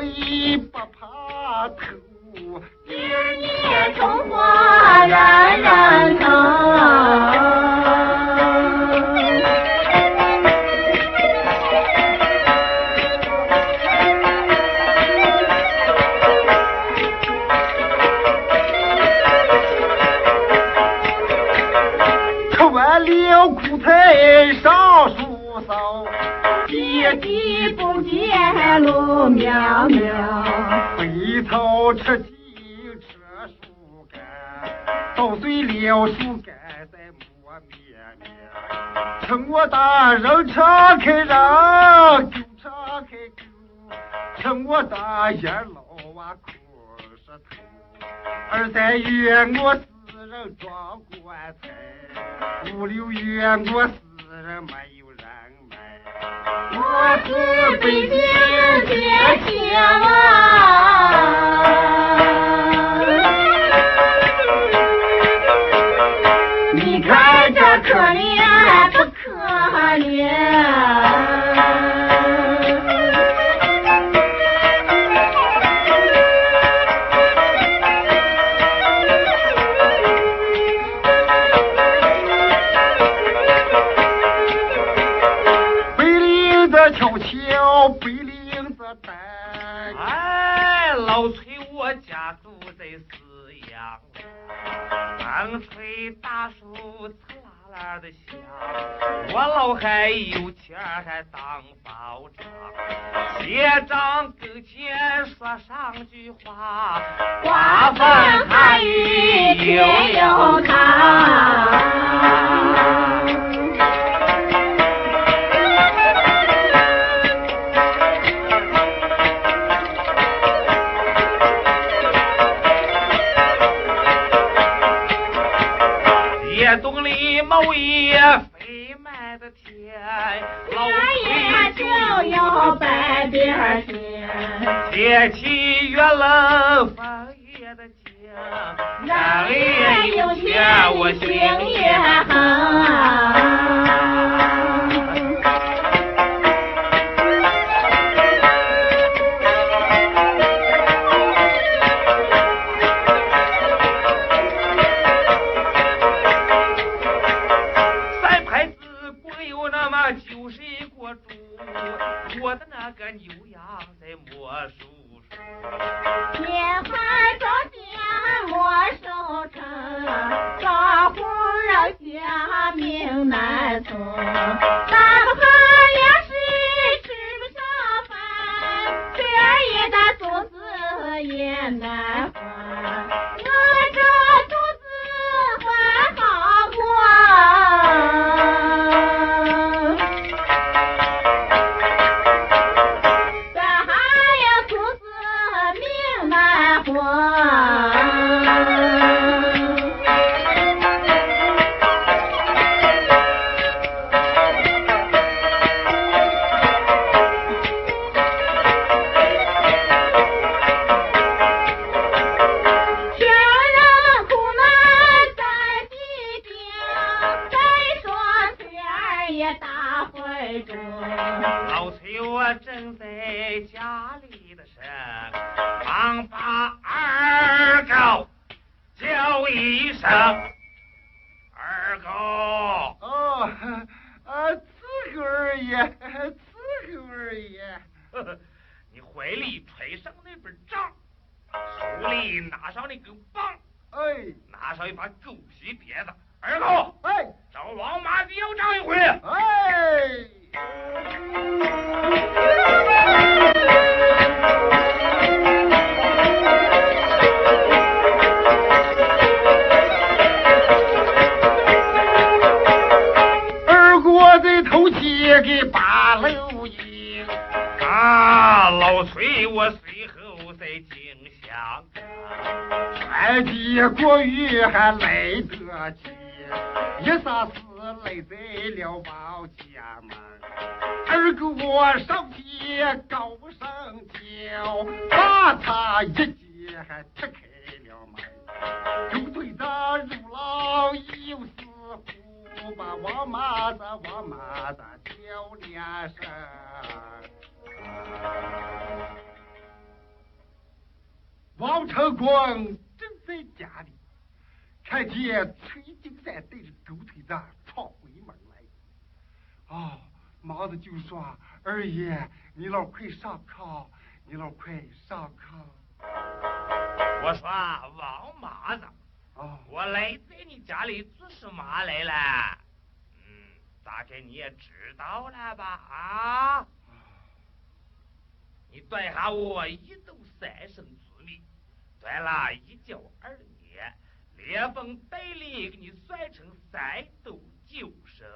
不怕苦日夜冲花染染岗吃完了苦菜上树梢遍地不见路苗苗，肥草吃鸡吃树干，捣碎了树干再磨面面，趁我大人敞开人就敞开口，趁我大爷老娃哭石头，二三月我四人装棺材，五六月我四人埋。我是北京姐姐啊你看可怜不可怜。两句话，刮风下雨又有他。老爷飞满的天，老爷就要百边天。天气越冷，家命难从，打们怕粮食吃不上饭，炊儿也打，做丝也难。老崔我正在家里的事，忙把二狗叫一声。二狗。哦，啊，自个儿也，自个儿也。你怀里揣上那本账，手里拿上那根棒，哎，拿上一把狗皮鞭子。二狗，哎，找王麻子要账一回，哎。二哥的头七给八六一啊老崔我随后再景象传递国语还来得及一三四来在了包家门。二狗我上前高声叫，把他一击还踢开了门。狗腿子入牢又似虎，把王麻子王麻子叫两声。王成光正。在家里看见崔金山带着狗腿子，啊，麻子就说：“二爷，你老快上炕，你老快上炕。”我说：“王麻子，我来在你家里做什么来了？嗯，大概你也知道了吧？啊，你断下我一斗三升。”断了一九二年，连风带力给你算成三斗九升。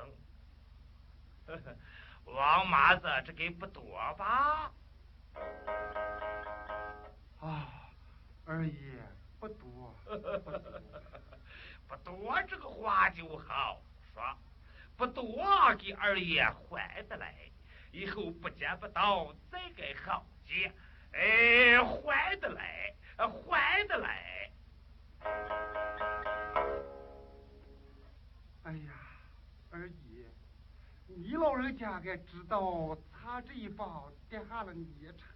王麻子，这给不多吧？啊，二爷不多，不多这个话就好说，不多给二爷还得来，以后不见不到再该好见，哎，还得来。还的来！哎呀，二爷，你老人家该知道，他这一棒跌下了孽差。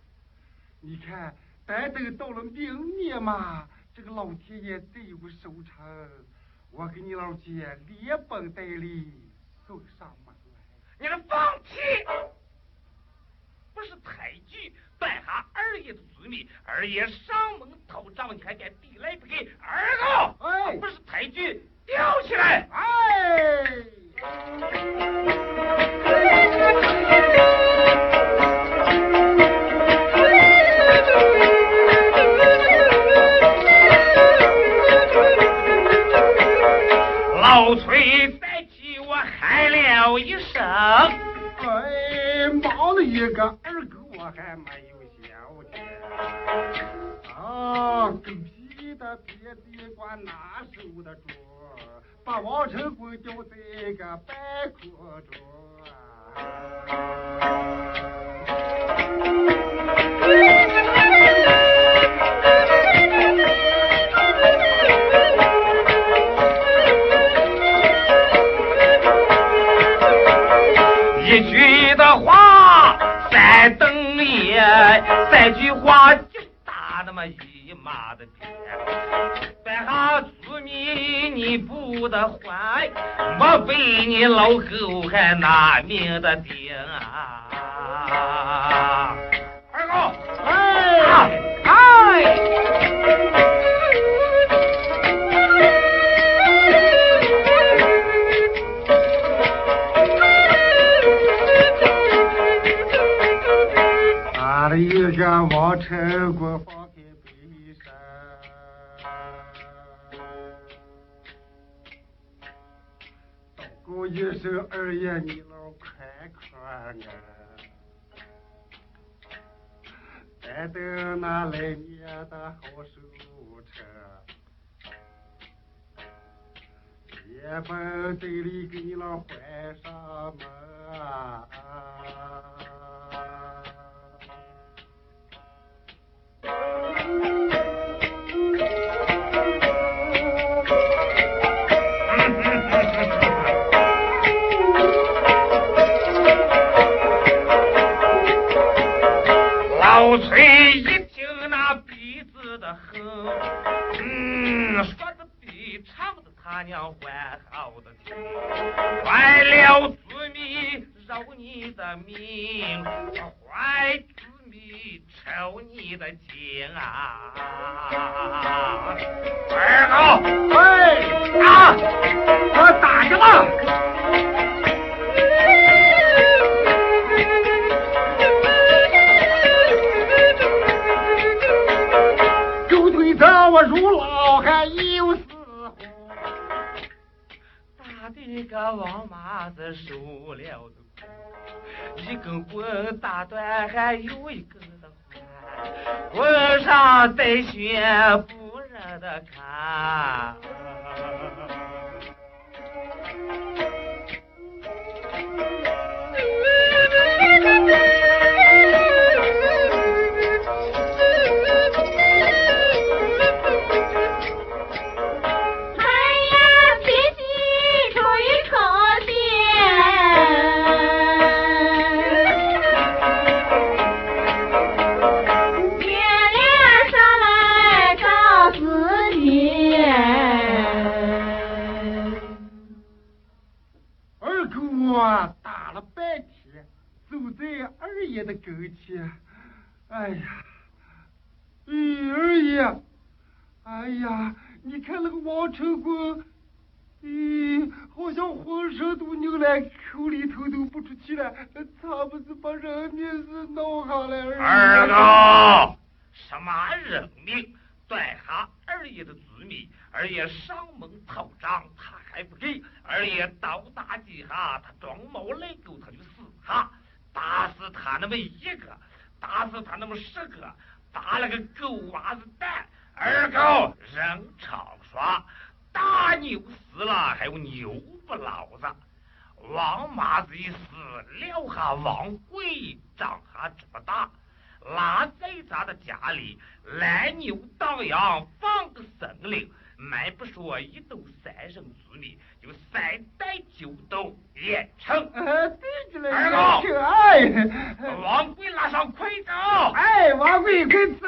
你看，单等到了明年嘛，这个老天爷再有个收成，我给你老姐连本带利送上门来。你能放屁？不是抬举，败下二爷的罪名，二爷上门讨账，你还敢抵赖不给？二狗，哎，不是太君举吊起来！哎！老崔再替我喊了一声，哎，冒了一个二狗，我还没有消停。啊，狗屁的别地管哪受得住？把王成贵丢在个半空中。不得还，莫被你老狗还拿命的顶啊！二狗，哎哎！打了一个王成国一声二爷你老快快啊！咱等那来年的好收成，也本嘴里给你老还上门啊！老崔一听那鼻子的哼，嗯，说的比唱的他娘还好的听。坏了子民饶你的命，坏子民抽你的筋啊！二狗，哎，啊，我打去了。个王麻子受了，一根棍打断还有一根的宽，棍上带血不忍的看。二爷的跟前。哎呀，哎二爷，哎呀，你看那个王成功，咦，好像浑身都扭来，口里头都不出气了，他不是把人命是闹下来了？二狗，什么人命？断下二爷的子民，二爷上门讨账，他还不给。二爷倒打几下，他装毛赖狗，他就死哈。打死他那么一个，打死他那么十个，打了个狗娃子蛋。二狗人常说，大牛死了还有牛不老子。王麻子一死，撂下王贵，长下这么大，拉在咱的家里，来牛当羊，放个生灵，买不说一斗三升子米，就三袋九斗也成。二狗 王贵拉上快走！哎，王贵快走，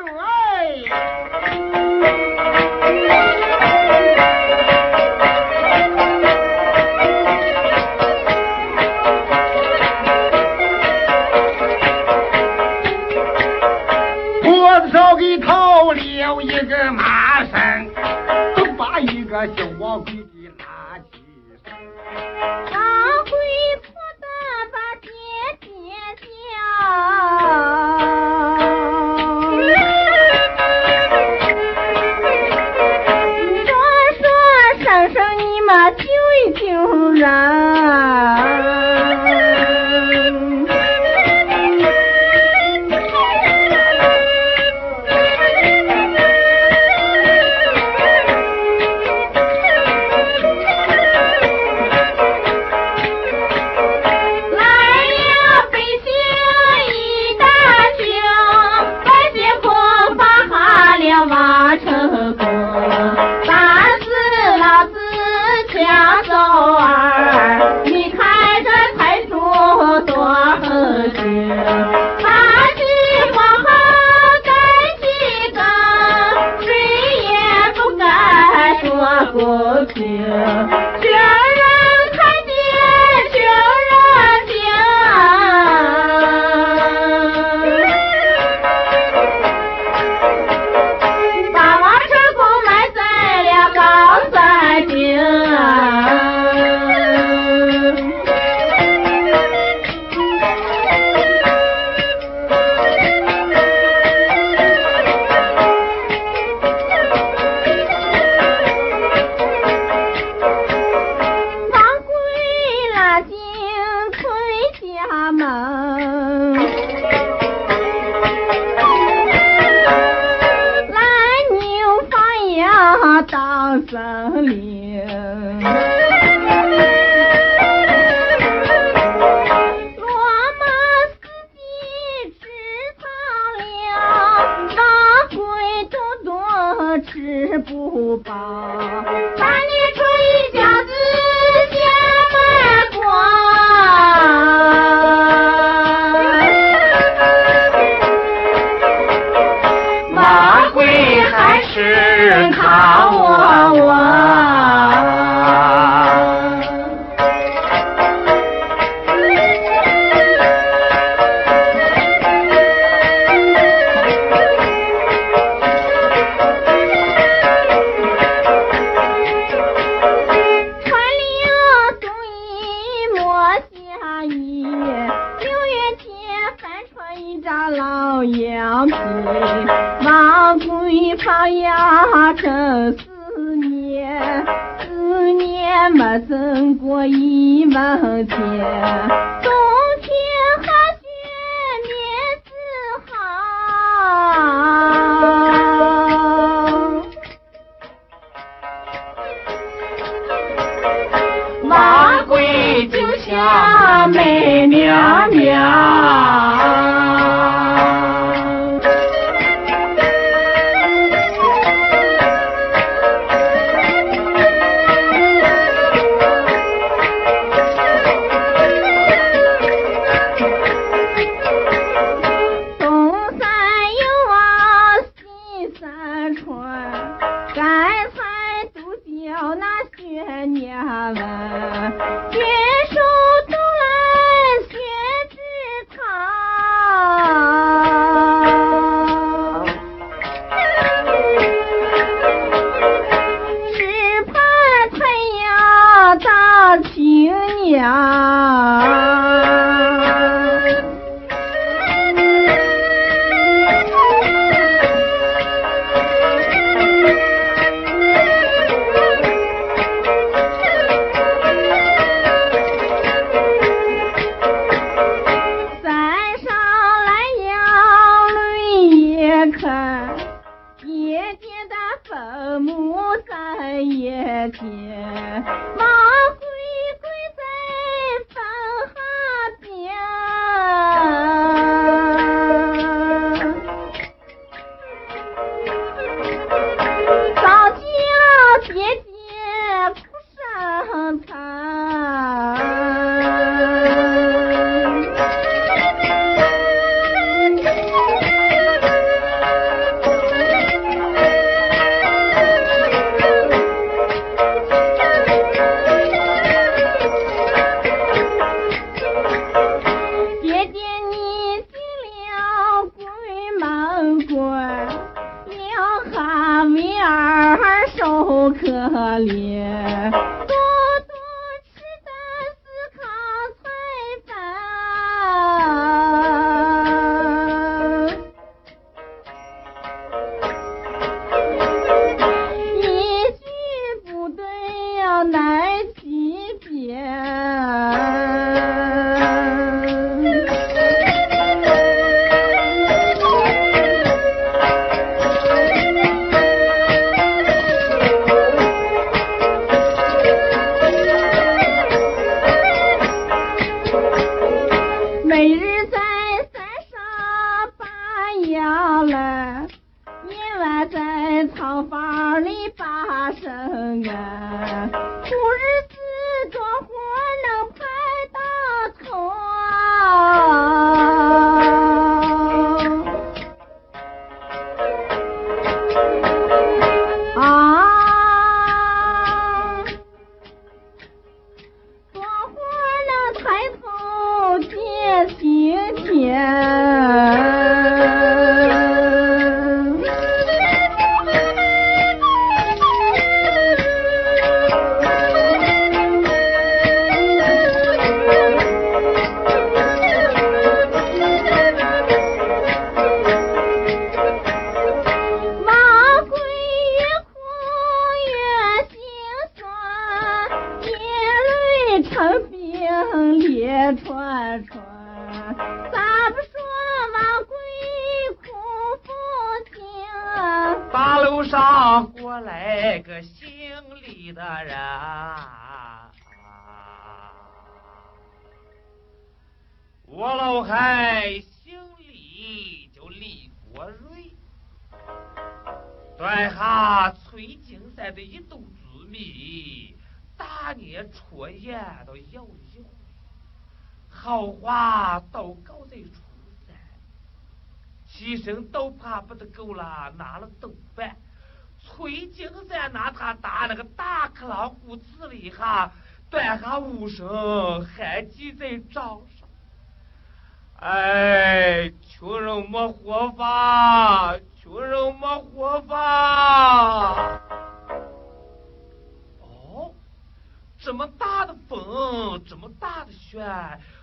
呀。一斗粗米，大年初一到摇一回好话都搞在初三，七声都怕不得够了，拿了豆瓣。崔金山拿他打那个大克朗骨子里哈，断下五声，还记在账上。哎，穷人没活法，穷人没活法。这么大的风，这么大的雪。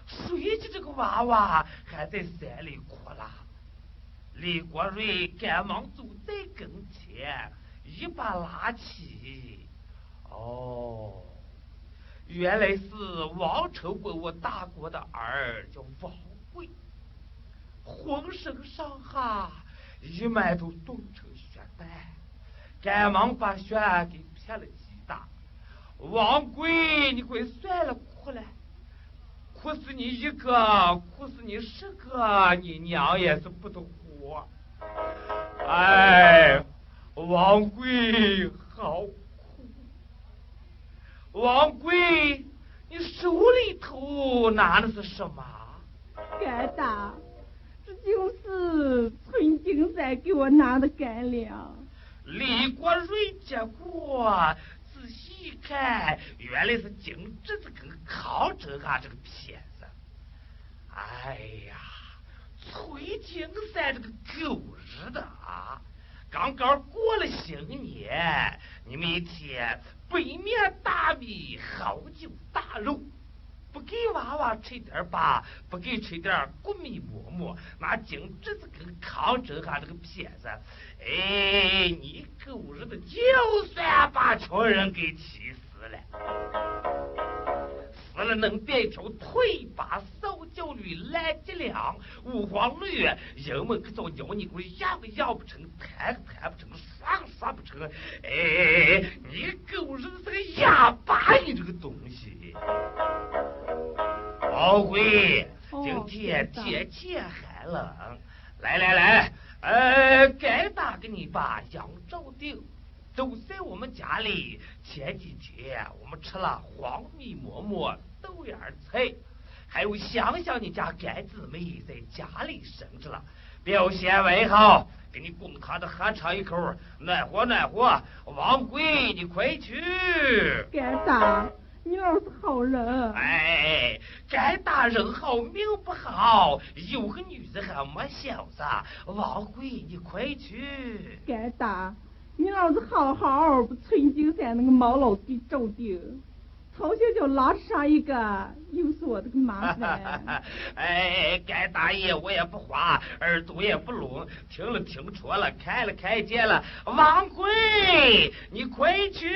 谁家这个娃娃还在山里哭啦？李国瑞赶忙走在跟前，一把拉起。哦，原来是王成国我大国的儿，叫王贵，浑身上下一脉都冻成血蛋，赶忙把血给撇了。王贵，你快算了，哭了。哭死你一个，哭死你十个，你娘也是不得活。哎，王贵好苦。王贵，你手里头拿的是什么？干大，这就是村金山给我拿的干粮。李国瑞接过。仔细一看，原来是金枝子跟康正啊这个骗子。哎呀，崔金山这个狗日的啊！刚刚过了新年，你们一天白面大米，好酒大肉，不给娃娃吃点吧，不给吃点谷米馍馍，那金侄子跟康正啊这个骗子。哎，你狗日的，就算把穷人给气死了，死了能变一条腿把扫脚驴烂脊梁，五黄驴，人们可叫咬你狗养个养不成，弹个弹不成，耍个耍不成。哎，你狗日的是个哑巴，你这个东西！宝贵，今天天气寒冷，来来来。呃，该打给你把杨照定，都在我们家里。前几天我们吃了黄米馍馍、豆芽菜，还有想想你家干姊妹在家里生着了，表现为好，给你公堂的喝上一口，暖和暖和。王贵，你快去。干大。你老是好人，哎，干大人好命不好，有个女子还没小子。王贵，你快去。干大，你老子好好不春景山那个毛老弟找的，好像就拉上一个，又是我的个麻烦。哎，该大爷我也不花，耳朵也不聋，听了听错了，看了看见了，王贵，你快去！